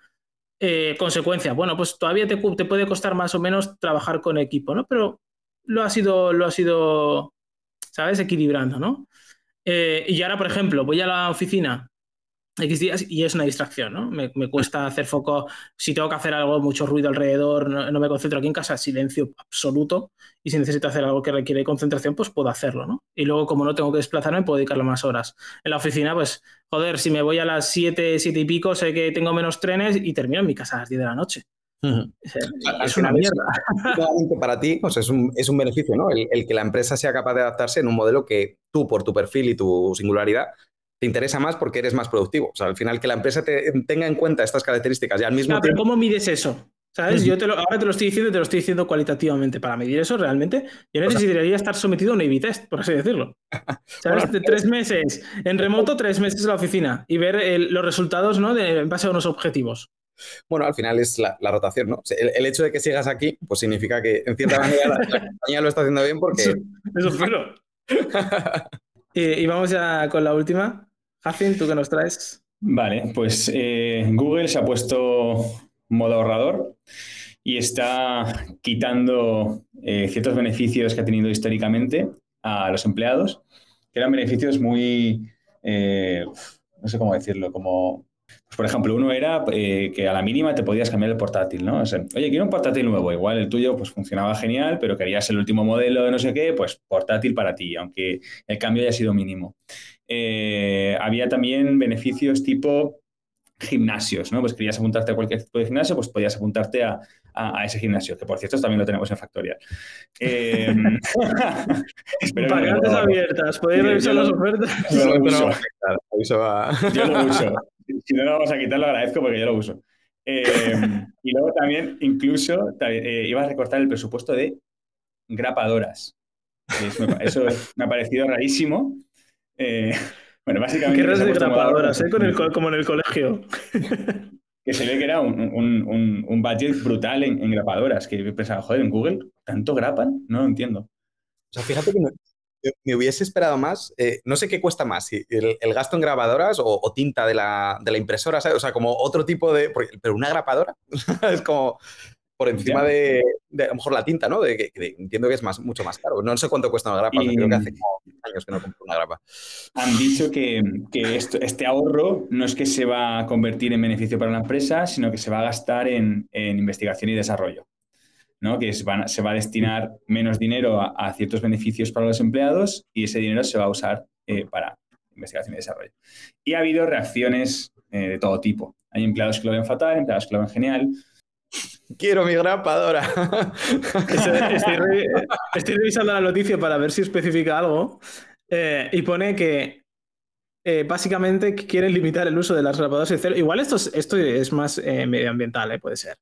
Eh, consecuencia, bueno, pues todavía te, te, puede costar más o menos trabajar con equipo, ¿no? Pero lo ha sido, lo ha sido ¿sabes? Equilibrando, ¿no? Eh, y ahora, por ejemplo, voy a la oficina X días y es una distracción, ¿no? Me, cuesta hacer foco. Si tengo que hacer algo, mucho ruido alrededor, no, me concentro aquí en casa, silencio absoluto. Y si necesito hacer algo que requiere concentración, pues puedo hacerlo, ¿no? Y luego, como no tengo que desplazarme, puedo dedicarle más horas. En la oficina, pues, joder, si me voy a las 7, 7 y pico, sé que tengo menos trenes y termino en mi casa a las 10 de la noche. Es, una mierda. para ti, pues es, un, es un beneficio, ¿no? El, el que la empresa sea capaz de adaptarse en un modelo que tú, por tu perfil y tu singularidad, te interesa más porque eres más productivo. O sea, al final que la empresa te, tenga en cuenta estas características y al mismo tiempo... Pero ¿cómo mides eso? ¿Sabes? Yo te lo, ahora te lo estoy diciendo y te lo estoy diciendo cualitativamente. Para medir eso realmente, yo necesitaría estar sometido a un A-B test, por así decirlo. [LAUGHS] ¿Sabes? de tres meses en remoto, tres meses en la oficina y ver los resultados ¿no? de, en base a unos objetivos. Bueno, al final es la, rotación, ¿no? El, hecho de que sigas aquí, pues significa que en cierta manera la, [LAUGHS] compañía lo está haciendo bien porque. Eso, eso [LAUGHS] y, y, vamos ya con la última. Jacin, ¿tú qué nos traes? Vale, pues eh, Google se ha puesto modo ahorrador y está quitando eh, ciertos beneficios que ha tenido históricamente a los empleados, que eran beneficios muy, eh, no sé cómo decirlo, como, pues, por ejemplo, uno era que a la mínima te podías cambiar el portátil, ¿no? Oye, quiero un portátil nuevo, igual el tuyo pues funcionaba genial, pero querías el último modelo de no sé qué, pues portátil para ti, aunque el cambio haya sido mínimo. Eh, había también beneficios tipo gimnasios, ¿no? Pues querías apuntarte a cualquier tipo de gimnasio, pues podías apuntarte a, ese gimnasio, que por cierto también lo tenemos en Factorial. [LAUGHS] Eh, Pagantes abiertas, podéis revisar las ofertas. Yo lo uso. [LAUGHS] Yo lo uso. Si no lo vamos a quitar, lo agradezco porque yo lo uso. Eh, y luego también, incluso, eh, iba a recortar el presupuesto de grapadoras. Eso, me ha parecido rarísimo, eh, [LAUGHS] bueno, básicamente. ¿Qué de grapadoras, eh? como en el colegio. [LAUGHS] que se ve que era un, un, un budget brutal en, grapadoras. Que yo pensaba, joder, en Google, ¿tanto grapan? No lo entiendo. O sea, fíjate que me, hubiese esperado más. Eh, no sé qué cuesta más, el, el gasto en grabadoras o, tinta de la, de la, impresora, ¿sabes? O sea, como otro tipo de. Pero una grapadora [LAUGHS] es como por encima de, a lo mejor la tinta, ¿no? De, entiendo que es más, mucho más caro. No sé cuánto cuesta una grapa, creo que hace como años que no compro una grapa. Han dicho que, este ahorro no es que se va a convertir en beneficio para la empresa, sino que se va a gastar en, investigación y desarrollo. ¿no? Que se, se va a destinar menos dinero a, ciertos beneficios para los empleados y ese dinero se va a usar eh, para investigación y desarrollo. Y ha habido reacciones eh, de todo tipo. Hay empleados que lo ven fatal, empleados que lo ven genial. Quiero mi grapadora. [LAUGHS] Estoy, revisando la noticia para ver si especifica algo eh, y pone que eh, básicamente quieren limitar el uso de las grapadoras cero. Igual esto es, esto es más eh, medioambiental, puede ser.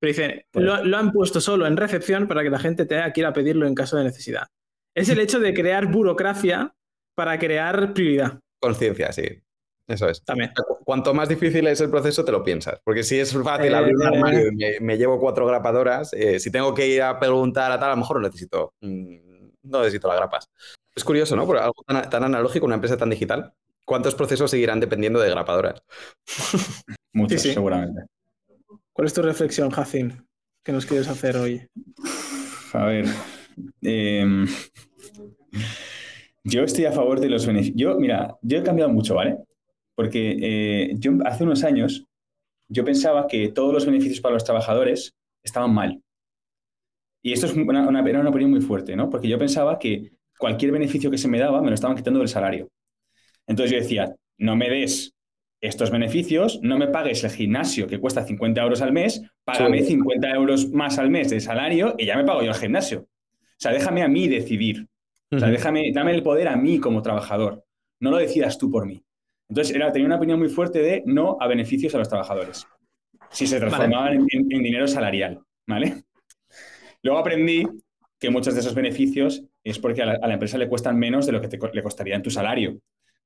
Pero dice, lo, han puesto solo en recepción para que la gente tenga que ir a pedirlo en caso de necesidad. Es el hecho de crear burocracia para crear prioridad. Conciencia, sí. Eso es. También. Cuanto más difícil es el proceso, te lo piensas. Porque si es fácil abrir un armario y me, llevo cuatro grapadoras, eh, si tengo que ir a preguntar a tal, a lo mejor no necesito, mm, no necesito las grapas. Es curioso, ¿no? Por algo tan, analógico, una empresa tan digital, ¿cuántos procesos seguirán dependiendo de grapadoras? [LAUGHS] Muchos, seguramente. ¿Cuál es tu reflexión, Jacin? ¿Qué nos quieres hacer hoy? A ver. Em, [LAUGHS] yo estoy a favor de los beneficios. Yo, mira, yo he cambiado mucho, ¿vale? Porque eh, yo hace unos años yo pensaba que todos los beneficios para los trabajadores estaban mal. Y esto es una, una, una opinión muy fuerte, ¿no? Porque yo pensaba que cualquier beneficio que se me daba me lo estaban quitando del salario. Entonces yo decía, no me des estos beneficios, no me pagues el gimnasio que cuesta 50 euros al mes, págame 50 euros más al mes de salario y ya me pago yo el gimnasio. O sea, déjame a mí decidir. O sea, déjame, dame el poder a mí como trabajador. No lo decidas tú por mí. Entonces, era, tenía una opinión muy fuerte de no a beneficios a los trabajadores. Si se transformaban en, dinero salarial, ¿vale? Luego aprendí que muchos de esos beneficios es porque a la, empresa le cuestan menos de lo que le costaría en tu salario.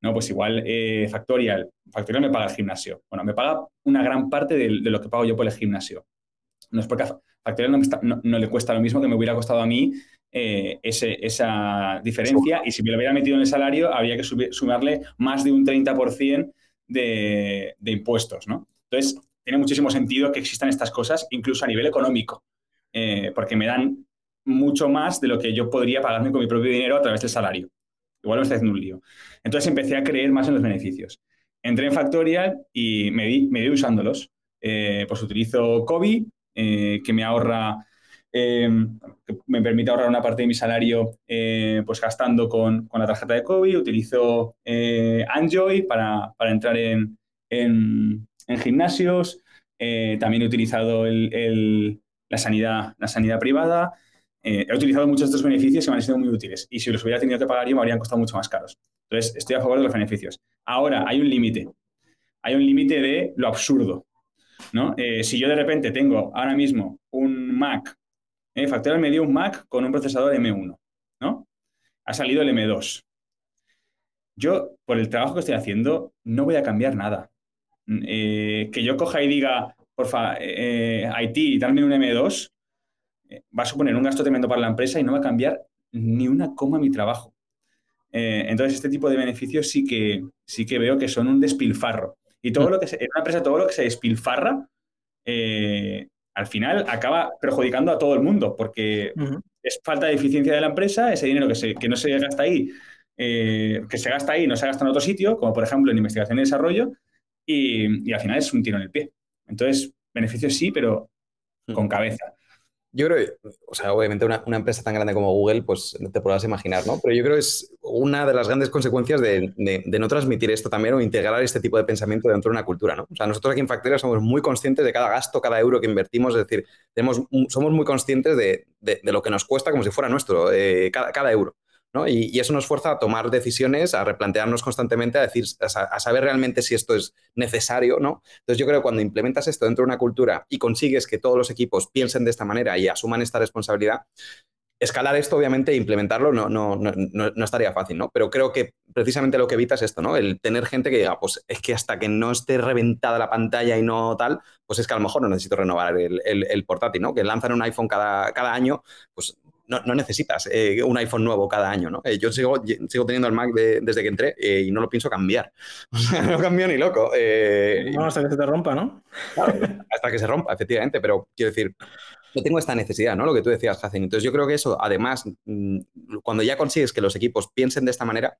No, pues igual eh, Factorial, Factorial me paga el gimnasio. Bueno, me paga una gran parte de, lo que pago yo por el gimnasio. No es porque a Factorial no, le cuesta lo mismo que me hubiera costado a mí eh, esa diferencia y si me lo hubiera metido en el salario habría que sumarle más de un 30% de, de impuestos, ¿no? Entonces, tiene muchísimo sentido que existan estas cosas, incluso a nivel económico, eh, porque me dan mucho más de lo que yo podría pagarme con mi propio dinero a través del salario. Igual me está haciendo un lío. Entonces empecé a creer más en los beneficios. Entré en Factorial y me di, me usándolos. Eh, pues utilizo Kobe, eh, que me ahorra, eh, me permite ahorrar una parte de mi salario pues gastando con, la tarjeta de Kobe. Utilizo Enjoy para, entrar en, gimnasios. también he utilizado la, sanidad, la sanidad privada. Eh, he utilizado muchos de estos beneficios y me han sido muy útiles. Y si los hubiera tenido que pagar yo, me habrían costado mucho más caros. Entonces, estoy a favor de los beneficios. Ahora, hay un límite. Hay un límite de lo absurdo. ¿no? Eh, si yo de repente tengo ahora mismo un Mac, eh, Factorial me dio un Mac con un procesador M1, ¿no? Ha salido el M2. Yo, por el trabajo que estoy haciendo, no voy a cambiar nada. Mm, que yo coja y diga, porfa, IT, darme un M2, va a suponer un gasto tremendo para la empresa y no va a cambiar ni una coma mi trabajo. Eh, entonces, este tipo de beneficios sí que, sí que veo que son un despilfarro. Y todo mm. lo que se, en una empresa, todo lo que se despilfarra, eh, al final acaba perjudicando a todo el mundo, porque es falta de eficiencia de la empresa, ese dinero que, se, que no se gasta ahí, eh, que se gasta ahí, no se gasta en otro sitio, como por ejemplo en investigación y desarrollo, y, y al final es un tiro en el pie. Entonces, beneficios sí, pero mm. con cabeza. Yo creo, o sea, obviamente una, empresa tan grande como Google, pues te podrás imaginar, ¿no? Pero yo creo que es una de las grandes consecuencias de, no transmitir esto también o integrar este tipo de pensamiento dentro de una cultura, ¿no? O sea, nosotros aquí en Factoria somos muy conscientes de cada gasto, cada euro que invertimos, es decir, tenemos, somos muy conscientes de, lo que nos cuesta como si fuera nuestro, eh, cada euro. Y, eso nos fuerza a tomar decisiones, a replantearnos constantemente, a decir, a, saber realmente si esto es necesario, ¿no? Entonces yo creo que cuando implementas esto dentro de una cultura y consigues que todos los equipos piensen de esta manera y asuman esta responsabilidad, escalar esto, obviamente, e implementarlo no, no, no, no, estaría fácil, ¿no? Pero creo que precisamente lo que evita es esto, ¿no? El tener gente que diga, pues es que hasta que no esté reventada la pantalla y no tal, pues es que a lo mejor no necesito renovar el, el, portátil, ¿no? Que lanzan un iPhone cada, cada año, pues no, necesitas eh, un iPhone nuevo cada año, ¿no? Eh, yo sigo, sigo teniendo el Mac desde que entré eh, y no lo pienso cambiar. [LAUGHS] O sea, no cambio ni loco. no, hasta que se te rompa, ¿no? hasta que se rompa, efectivamente, pero quiero decir, yo tengo esta necesidad, ¿no? Lo que tú decías, Jacin. Entonces yo creo que eso, además, mm, cuando ya consigues que los equipos piensen de esta manera,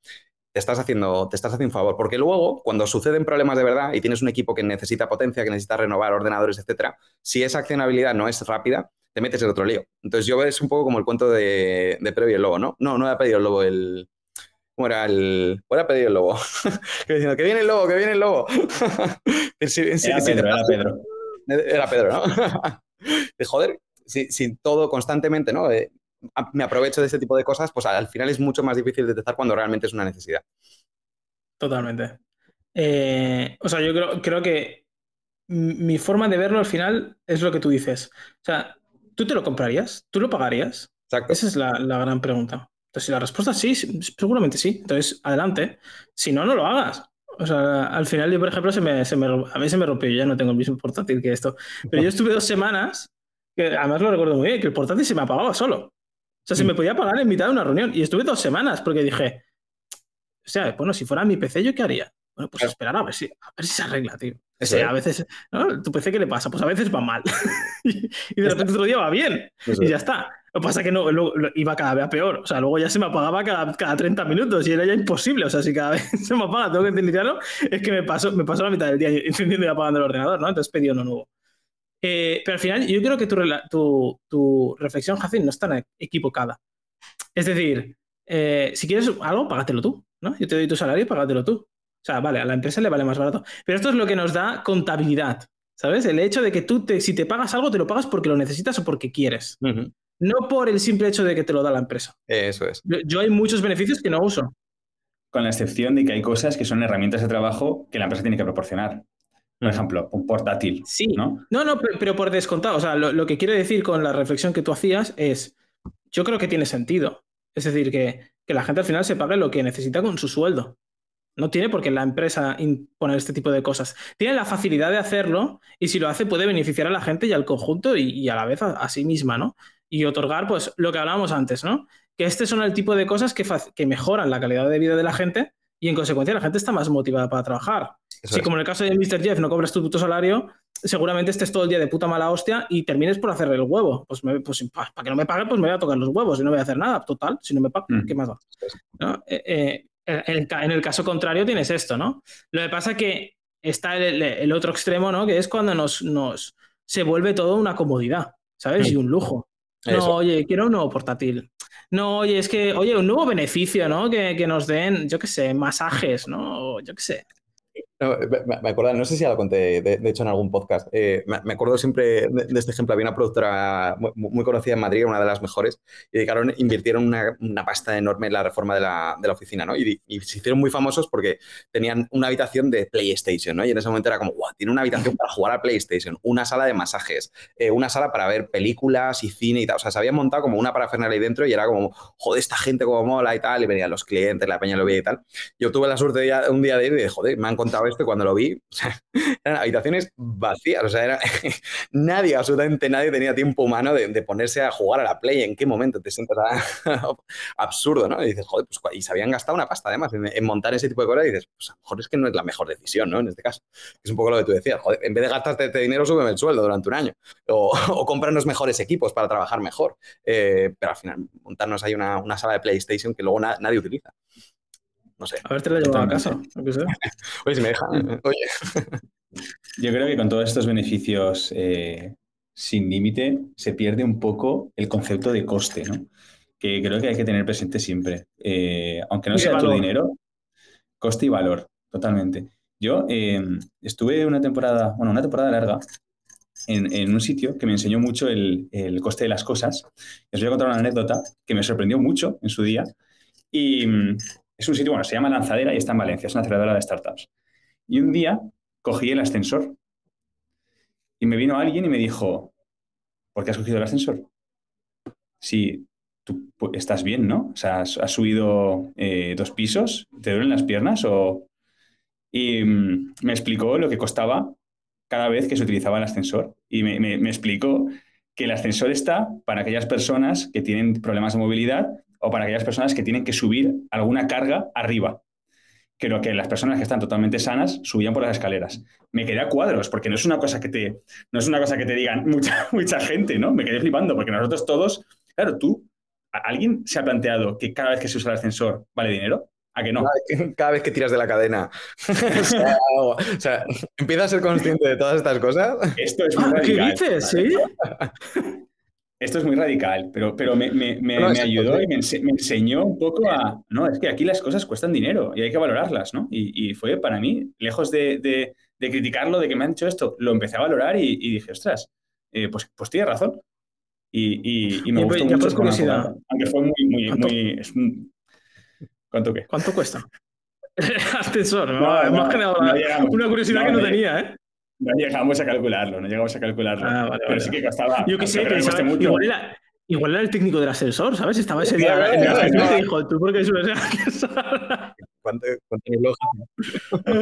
te estás haciendo, te estás haciendo un favor. Porque luego, cuando suceden problemas de verdad y tienes un equipo que necesita potencia, que necesita renovar ordenadores, etcétera, si esa accionabilidad no es rápida, te metes en otro lío. Entonces yo es un poco como el cuento de, de Pedro y el lobo, ¿no? No, no ha pedido el lobo el... ¿Cómo era el...? ¿Cuál ha pedido el lobo? [LAUGHS] que diciendo, que viene el lobo, que viene el lobo. [LAUGHS] era, Pedro, era Pedro. Era Pedro, ¿no? [LAUGHS] joder, si, todo constantemente, ¿no? Eh, me aprovecho de este tipo de cosas, pues al final es mucho más difícil detectar cuando realmente es una necesidad. Totalmente. Eh, o sea, yo creo, creo que mi forma de verlo al final es lo que tú dices. O sea, ¿Tú te lo comprarías? ¿Tú lo pagarías? Exacto. Esa es la, gran pregunta. Entonces, si la respuesta es sí, seguramente sí. Entonces, adelante. Si no, no lo hagas. O sea, al final yo, por ejemplo, se me, se me, a mí se me rompió, yo ya no tengo el mismo portátil que esto. Pero yo estuve dos semanas, que además lo recuerdo muy bien, que el portátil se me apagaba solo. O sea, se me mm. podía apagar en mitad de una reunión. Y estuve dos semanas porque dije, o sea, bueno, si fuera mi PC, ¿yo qué haría? Bueno, pues esperar a ver si, a ver si se arregla, tío. a veces, ¿no? ¿Tu PC qué le pasa? Pues a veces va mal. [LAUGHS] y de repente otro día va bien. y ya está. Lo que pasa es que no, iba cada vez a peor. O sea, luego ya se me apagaba cada, cada 30 minutos y era ya imposible. O sea, si cada [LAUGHS] vez se me apaga, tengo que iniciarlo, es que me paso, me paso la mitad del día [LAUGHS] encendiendo y apagando el ordenador, ¿no? Entonces pedí uno nuevo. Eh, pero al final, yo creo que tu, tu, tu reflexión, Jacin, no está equivocada. Es decir, eh, si quieres algo, págatelo tú, ¿no? Yo te doy tu salario y págatelo tú. O sea, vale, a la empresa le vale más barato. Pero esto es lo que nos da contabilidad, ¿sabes? El hecho de que tú, te, si te pagas algo, te lo pagas porque lo necesitas o porque quieres. No por el simple hecho de que te lo da la empresa. Eso es. Yo, hay muchos beneficios que no uso. Con la excepción de que hay cosas que son herramientas de trabajo que la empresa tiene que proporcionar. Por ejemplo, un portátil. Sí. ¿no? No, no, pero, por descontado. O sea, lo, que quiero decir con la reflexión que tú hacías es, yo creo que tiene sentido. Es decir, que, que la gente al final se pague lo que necesita con su sueldo. No tiene por qué la empresa imponer este tipo de cosas. Tiene la facilidad de hacerlo y si lo hace puede beneficiar a la gente y al conjunto y, a la vez a, sí misma, ¿no? Y otorgar, pues, lo que hablábamos antes, ¿no? Que este son el tipo de cosas que, que mejoran la calidad de vida de la gente y en consecuencia la gente está más motivada para trabajar. si como en el caso de Mr. Jeff no cobras tu puto salario, seguramente estés todo el día de puta mala hostia y termines por hacerle el huevo. Pues, pues para que no me pague, pues me voy a tocar los huevos y no voy a hacer nada. Total, si no me paga, mm. ¿qué más da? Eh, eh, en, el, caso contrario tienes esto, ¿no? Lo que pasa es que está el, otro extremo, ¿no? Que es cuando nos, nos se vuelve todo una comodidad, ¿sabes? Y un lujo. No, oye, quiero un nuevo portátil. No, oye, es que, oye, un nuevo beneficio, ¿no? Que, que nos den, yo qué sé, masajes, ¿no? Yo qué sé. No, me, acuerdo, no sé si ya lo conté, de, hecho, en algún podcast. Eh, me, acuerdo siempre de, este ejemplo. Había una productora muy, conocida en Madrid, una de las mejores, y dedicaron, invirtieron una, pasta enorme en la reforma de la, oficina, ¿no? Y, se hicieron muy famosos porque tenían una habitación de PlayStation, ¿no? Y en ese momento era como, wow, tiene una habitación para jugar a PlayStation, una sala de masajes, eh, una sala para ver películas y cine y tal. O sea, se habían montado como una parafernalia ahí dentro y era como, joder, esta gente como mola y tal, y venían los clientes, la peña lo veía y tal. Yo tuve la suerte de un día de ir y de, joder, me han contado esto cuando lo vi, [LAUGHS] eran habitaciones vacías, o sea, era, [LAUGHS] nadie, absolutamente nadie tenía tiempo humano de, ponerse a jugar a la Play, ¿en qué momento te sientas [LAUGHS] absurdo, ¿no? Y dices, joder, pues, y se habían gastado una pasta además en, montar ese tipo de cosas y dices, pues a lo mejor es que no es la mejor decisión, ¿no? En este caso, es un poco lo que tú decías, joder, en vez de gastarte este dinero, súbeme el sueldo durante un año, o, o cómpranos mejores equipos para trabajar mejor, eh, pero al final, montarnos ahí una, una sala de PlayStation que luego nadie utiliza no sé. A ver, te la llevo a casa. [LAUGHS] Oye, si me dejan. [LAUGHS] Oye. Yo creo que con todos estos beneficios eh, sin límite se pierde un poco el concepto de coste, ¿no? Que creo que hay que tener presente siempre. Eh, aunque no sea todo dinero, coste y valor, totalmente. Yo eh, estuve una temporada, bueno, una temporada larga en, un sitio que me enseñó mucho el, el, coste de las cosas. Les voy a contar una anécdota que me sorprendió mucho en su día. Y es un sitio, bueno, se llama Lanzadera y está en Valencia, es una aceleradora de startups. Y un día cogí el ascensor y me vino alguien y me dijo, ¿por qué has cogido el ascensor? Si tú estás bien, ¿no? O sea, has, subido eh, dos pisos, ¿te duelen las piernas? O... Y mm, me explicó lo que costaba cada vez que se utilizaba el ascensor. Y me, me explicó que el ascensor está para aquellas personas que tienen problemas de movilidad o para aquellas personas que tienen que subir alguna carga arriba. Creo que las personas que están totalmente sanas subían por las escaleras. Me quedé a cuadros, porque no es una cosa que te, no es una cosa que te digan [LAUGHS] mucha, mucha gente, ¿no? Me quedé flipando, porque nosotros todos, claro, tú, ¿alguien se ha planteado que cada vez que se usa el ascensor vale dinero? ¿A que no? Cada vez que tiras de la cadena. [LAUGHS] o, sea, empieza a ser consciente de todas estas cosas. Esto es muy ah, ¿Qué dices? ¿Sí? [LAUGHS] Esto es muy radical, pero, pero me, ayudó y me, enseñó un poco a, no, es que aquí las cosas cuestan dinero y hay que valorarlas, ¿no? Y, fue para mí, lejos de, criticarlo, de que me han dicho esto, lo empecé a valorar y, dije, ostras, eh, pues, pues tiene razón. Y, me gustó mucho. curiosidad. Aunque fue muy, muy, ¿Cuánto? muy... ¿Cuánto qué? ¿Cuánto cuesta? [LAUGHS] Ascensor, no, hemos generado una curiosidad que no tenía, ¿eh? No llegamos a calcularlo, no llegamos a calcularlo. Ah, pero sí que costaba. Yo qué sé, mucho. Igual, era, igual era el técnico del ascensor, ¿sabes? Estaba ese día en el ascensor y dijo, tú porque subes [LAUGHS] ¿Cuánto, cuánto [LAUGHS]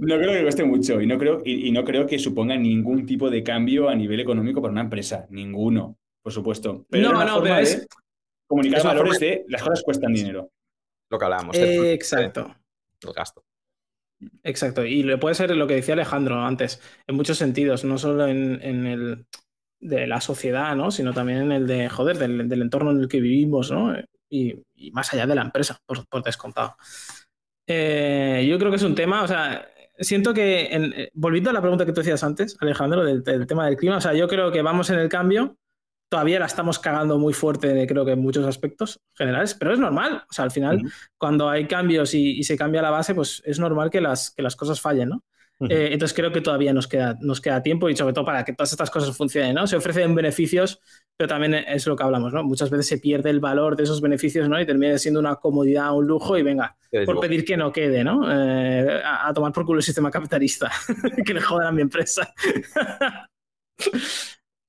no creo que cueste mucho y no, creo, y, no creo que suponga ningún tipo de cambio a nivel económico para una empresa. Ninguno, por supuesto. Pero no, no, pero es. Comunicar valores de las cosas cuestan dinero. Lo que hablábamos. Eh, exacto. El gasto. Exacto, y le puede ser lo que decía Alejandro antes, en muchos sentidos, no solo en, el de la sociedad, ¿no? sino también en el de, joder, del, entorno en el que vivimos, ¿no? Y, más allá de la empresa, por, descontado. Eh, yo creo que es un tema, o sea, siento que, eh, volviendo a la pregunta que tú decías antes, Alejandro, del, tema del clima, o sea, yo creo que vamos en el cambio, todavía la estamos cagando muy fuerte, creo que en muchos aspectos generales, pero es normal. O sea, al final, Ujú. cuando hay cambios y, y se cambia la base, pues es normal que las, que las cosas fallen, ¿no? Eh, entonces creo que todavía nos queda, nos queda tiempo y sobre todo para que todas estas cosas funcionen, ¿no? Se ofrecen beneficios, pero también es lo que hablamos, ¿no? Muchas veces se pierde el valor de esos beneficios, ¿no? Y termina siendo una comodidad, un lujo y venga, por pedir que no quede, ¿no? Eh, a, a tomar por culo el sistema capitalista, [LAUGHS] que le jodan a mi empresa. [LAUGHS]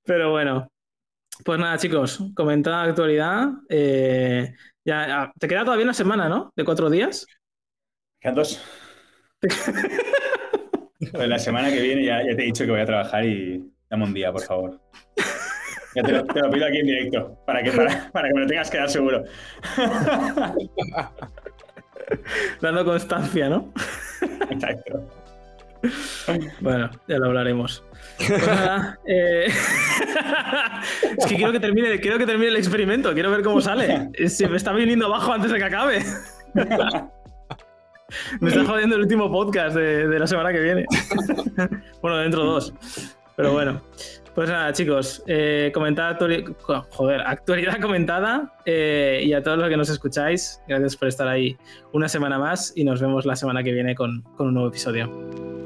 Pero bueno, pues nada, chicos, comentada actualidad. eh, ya, ya- te queda todavía una semana, ¿no? De cuatro días. Quedan dos. Pues la semana que viene ya, ya te he dicho que voy a trabajar y dame un día, por favor. Ya te lo, te lo pido aquí en directo, para que, para, para que me lo tengas que dar seguro. Dando constancia, ¿no? Exacto. Bueno, ya lo hablaremos. Pues nada, eh, [LAUGHS] es que quiero que, termine, quiero que termine el experimento, quiero ver cómo sale. Se me está viniendo abajo antes de que acabe. [LAUGHS] Me está jodiendo el último podcast de, la semana que viene. [LAUGHS] bueno, dentro de dos. Pero bueno. Pues nada, chicos, eh, comentad actuali- joder, actualidad comentada eh, y a todos los que nos escucháis, gracias por estar ahí una semana más y nos vemos la semana que viene con, con un nuevo episodio.